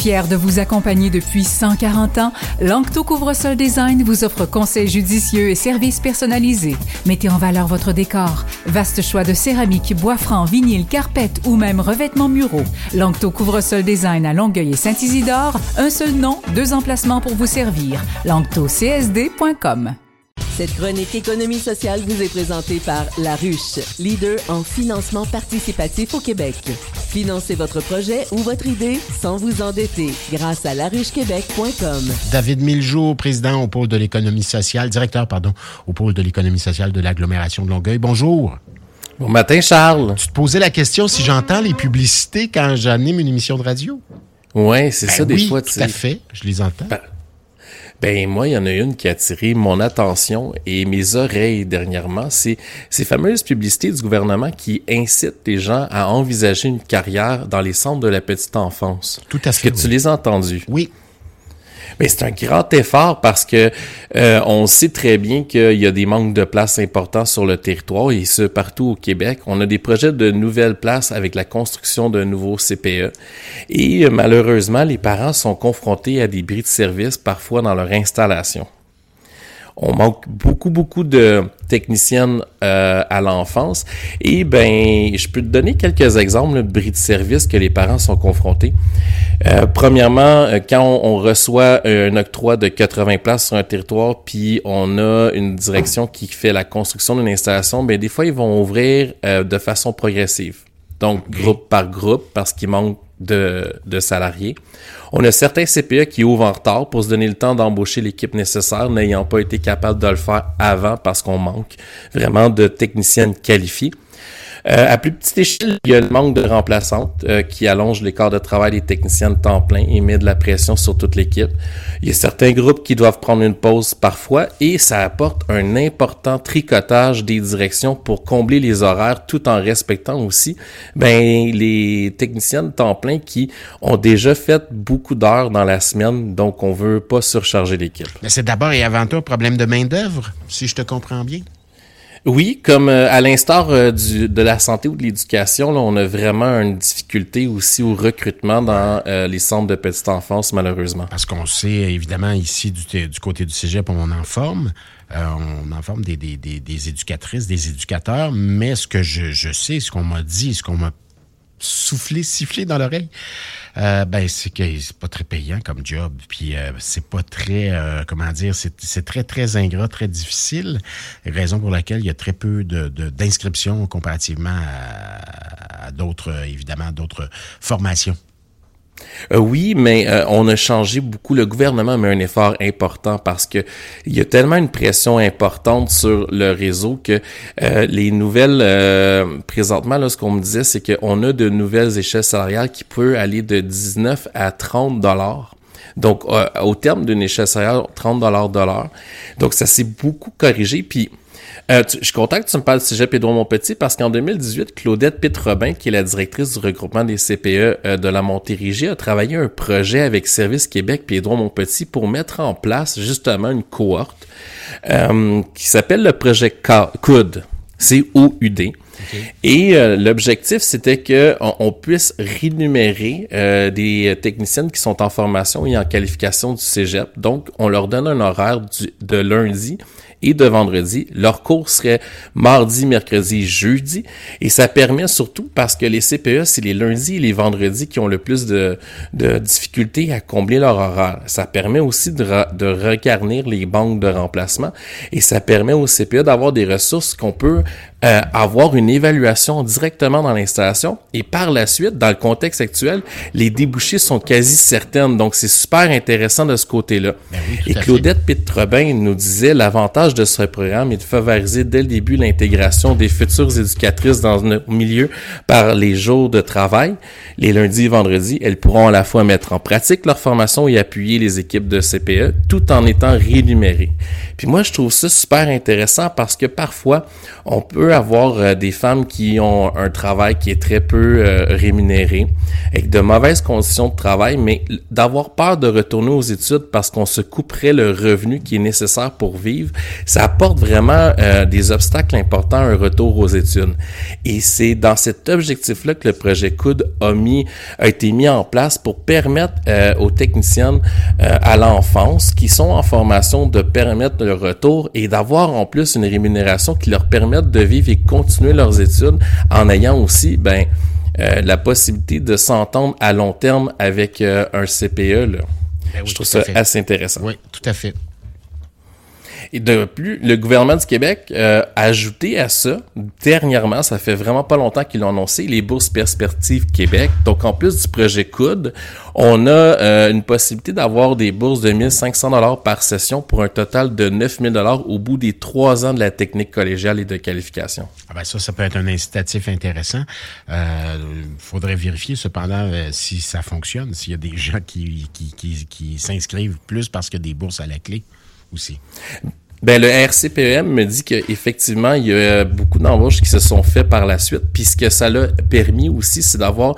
Fier de vous accompagner depuis 140 ans, Lancto Couvre-sol Design vous offre conseils judicieux et services personnalisés. Mettez en valeur votre décor. Vaste choix de céramique, bois franc, vinyle, carpette ou même revêtements muraux. Lancto Couvre-sol Design à Longueuil et Saint-Isidore. Un seul nom, deux emplacements pour vous servir. LanctoCSD.com. Cette chronique économie sociale vous est présentée par La Ruche, leader en financement participatif au Québec. Financez votre projet ou votre idée sans vous endetter grâce à laruchequebec.com. David Miljour, président au pôle de l'économie sociale, directeur, pardon, au pôle de l'économie sociale de l'agglomération de Longueuil. Bonjour. Bon matin, Charles. Tu te posais la question si j'entends les publicités quand j'anime une émission de radio? Ouais, c'est Ben ça, des oui, fois. tout à fait, je les entends. Ben, Ben moi, il y en a une qui a attiré mon attention et mes oreilles dernièrement. C'est ces fameuses publicités du gouvernement qui incitent les gens à envisager une carrière dans les centres de la petite enfance. Tout à Est-ce fait, que tu les as entendus? Oui, Mais c'est un grand effort parce que euh, on sait très bien qu'il y a des manques de places importants sur le territoire et ce partout au Québec. On a des projets de nouvelles places avec la construction d'un nouveau CPE et euh, malheureusement les parents sont confrontés à des bris de service parfois dans leur installation. On manque beaucoup, beaucoup de techniciennes euh, à l'enfance. Et ben, je peux te donner quelques exemples là, de bris de service que les parents sont confrontés. Euh, premièrement, euh, quand on, on reçoit un octroi de 80 places sur un territoire, puis on a une direction qui fait la construction d'une installation, ben des fois ils vont ouvrir euh, de façon progressive. Donc groupe par groupe parce qu'il manque de, salariés. On a certains CPE qui ouvrent en retard pour se donner le temps d'embaucher l'équipe nécessaire, n'ayant pas été capable de le faire avant parce qu'on manque vraiment de techniciennes qualifiées. Euh, à plus petite échelle, il y a le manque de remplaçantes euh, qui allonge les quarts de travail des techniciens de temps plein et met de la pression sur toute l'équipe. Il y a certains groupes qui doivent prendre une pause parfois et ça apporte un important tricotage des directions pour combler les horaires tout en respectant aussi ben, les techniciens de temps plein qui ont déjà fait beaucoup d'heures dans la semaine, donc on veut pas surcharger l'équipe. c'est d'abord et avant tout un problème de main-d'œuvre, si je te comprends bien. Oui, comme euh, à l'instar euh, de la santé ou de l'éducation, là, on a vraiment une difficulté aussi au recrutement dans euh, les centres de petite enfance, malheureusement. Parce qu'on sait, évidemment, ici, du, du côté du cégep, on en forme. Euh, on en forme des, des, des, des éducatrices, des éducateurs. Mais ce que je, je sais, ce qu'on m'a dit, ce qu'on m'a soufflé, sifflé dans l'oreille, euh, ben c'est que c'est pas très payant comme job. Puis euh, c'est pas très, euh, comment dire, c'est c'est très, très ingrat, très difficile. Raison pour laquelle il y a très peu de- de- d'inscriptions comparativement à, à d'autres, euh, évidemment, d'autres formations. Euh, oui, mais euh, on a changé beaucoup. Le gouvernement met un effort important parce que il y a tellement une pression importante sur le réseau que euh, les nouvelles présentement là, ce qu'on me disait, c'est qu'on a de nouvelles échelles salariales qui peuvent aller de 19 à 30 dollars. Donc, au terme d'une échelle salariale, 30 dollars de. Donc, ça s'est beaucoup corrigé. Puis, euh, tu- je suis content que tu me parles du Cégep Édouard Montpetit parce qu'en 2018, Claudette Pitt-Robin, qui est la directrice du regroupement des CPE euh, de la Montérégie, a travaillé un projet avec Service Québec et Édouard Montpetit pour mettre en place justement une cohorte euh, qui s'appelle le projet COUD. C-O-U-D. Et euh, l'objectif, c'était que on, on puisse rémunérer euh, des techniciennes qui sont en formation et en qualification du cégep. Donc, on leur donne un horaire du- de lundi et de vendredi. Leur cours serait mardi, mercredi, jeudi. Et ça permet surtout parce que les CPE, c'est les lundis et les vendredis qui ont le plus de, difficultés à combler leur horaire. Ça permet aussi de, de regarnir les banques de remplacement et ça permet aux CPE d'avoir des ressources qu'on peut euh, avoir une évaluation directement dans l'installation et par la suite, dans le contexte actuel, les débouchés sont quasi certaines. Donc, c'est super intéressant de ce côté-là. Ben oui, et. Claudette Pitt-Robin nous disait l'avantage de ce programme est de favoriser dès le début l'intégration des futures éducatrices dans notre milieu par les jours de travail. Les lundis et vendredis, elles pourront à la fois mettre en pratique leur formation et appuyer les équipes de CPE tout en étant rémunérées. Puis moi, je trouve ça super intéressant parce que parfois, on peut avoir euh, des femmes qui ont un travail qui est très peu euh, rémunéré, avec de mauvaises conditions de travail, mais d'avoir peur de retourner aux études parce qu'on se couperait le revenu qui est nécessaire pour vivre, ça apporte vraiment euh, des obstacles importants à un retour aux études. Et c'est dans cet objectif-là que le projet COUD a, mis, a été mis en place pour permettre aux techniciennes à l'enfance qui sont en formation de permettre le retour et d'avoir en plus une rémunération qui leur permette de vivre et continuer leurs études en ayant aussi, ben, euh, la possibilité de s'entendre à long terme avec euh, un CPE. Là. Ben Je trouve ça assez intéressant. Oui, tout à fait. Et de plus, le gouvernement du Québec euh, a ajouté à ça, dernièrement, ça fait vraiment pas longtemps qu'ils l'ont annoncé, les bourses perspectives Québec. Donc, en plus du projet COUD, on a euh, une possibilité d'avoir des bourses de 1500 dollars par session pour un total de 9000 dollars au bout des trois ans de la technique collégiale et de qualification. Ah ben ça, ça peut être un incitatif intéressant. Il euh, faudrait vérifier cependant euh, si ça fonctionne, s'il y a des gens qui, qui, qui, qui s'inscrivent plus parce qu'il y a des bourses à la clé aussi. Ben, le RCPM me dit qu'effectivement, il y a beaucoup d'embauches qui se sont faites par la suite. Puis ce que ça l'a permis aussi, c'est d'avoir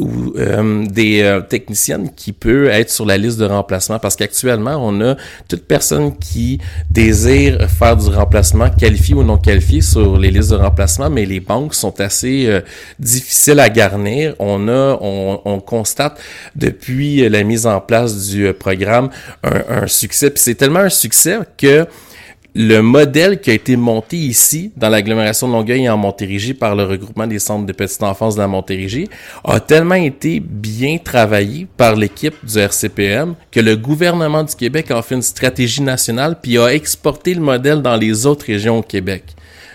euh, des euh, techniciennes qui peuvent être sur la liste de remplacement. Parce qu'actuellement, on a toute personne qui désire faire du remplacement, qualifié ou non qualifié, sur les listes de remplacement, mais les banques sont assez euh, difficiles à garnir. On a, on, on, constate depuis la mise en place du programme un, un succès. Puis c'est tellement un succès que le modèle qui a été monté ici, dans l'agglomération de Longueuil et en Montérégie par le regroupement des centres de petite enfance de la Montérégie, a tellement été bien travaillé par l'équipe du RCPM que le gouvernement du Québec a fait une stratégie nationale puis a exporté le modèle dans les autres régions au Québec.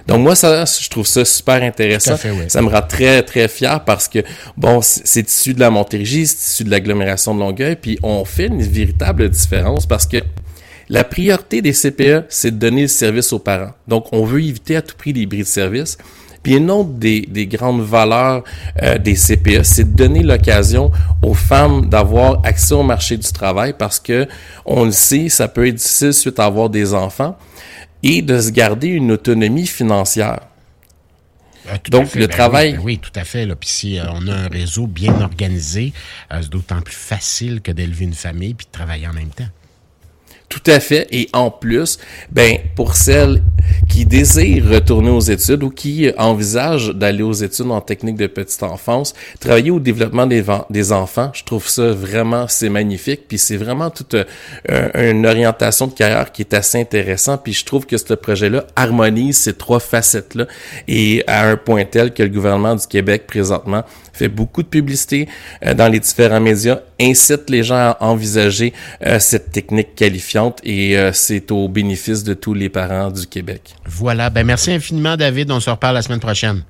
Donc moi, ça, je trouve ça super intéressant. Ça me rend très, très fier parce que, bon, c'est issu de la Montérégie, c'est issu de l'agglomération de Longueuil, puis on fait une véritable différence parce que la priorité des CPE, c'est de donner le service aux parents. Donc, on veut éviter à tout prix les bris de service. Puis une autre des, des grandes valeurs euh, des CPE, c'est de donner l'occasion aux femmes d'avoir accès au marché du travail parce que on le sait, ça peut être difficile suite à avoir des enfants et de se garder une autonomie financière. Ah, Donc, le ben travail. Ben oui, tout à fait. Là. Puis si euh, on a un réseau bien organisé, euh, c'est d'autant plus facile que d'élever une famille puis de travailler en même temps. Tout à fait. Et en plus, ben, pour celles qui désirent retourner aux études ou qui envisagent d'aller aux études en technique de petite enfance, travailler au développement des, enfants, je trouve ça vraiment, c'est magnifique. Puis c'est vraiment toute euh, une orientation de carrière qui est assez intéressant. Puis je trouve que ce projet-là harmonise ces trois facettes-là et à un point tel que le gouvernement du Québec présentement fait beaucoup de publicité euh, dans les différents médias, incite les gens à envisager euh, cette technique qualifiante et c'est au bénéfice de tous les parents du Voilà. Ben merci infiniment, David. On se reparle la semaine prochaine.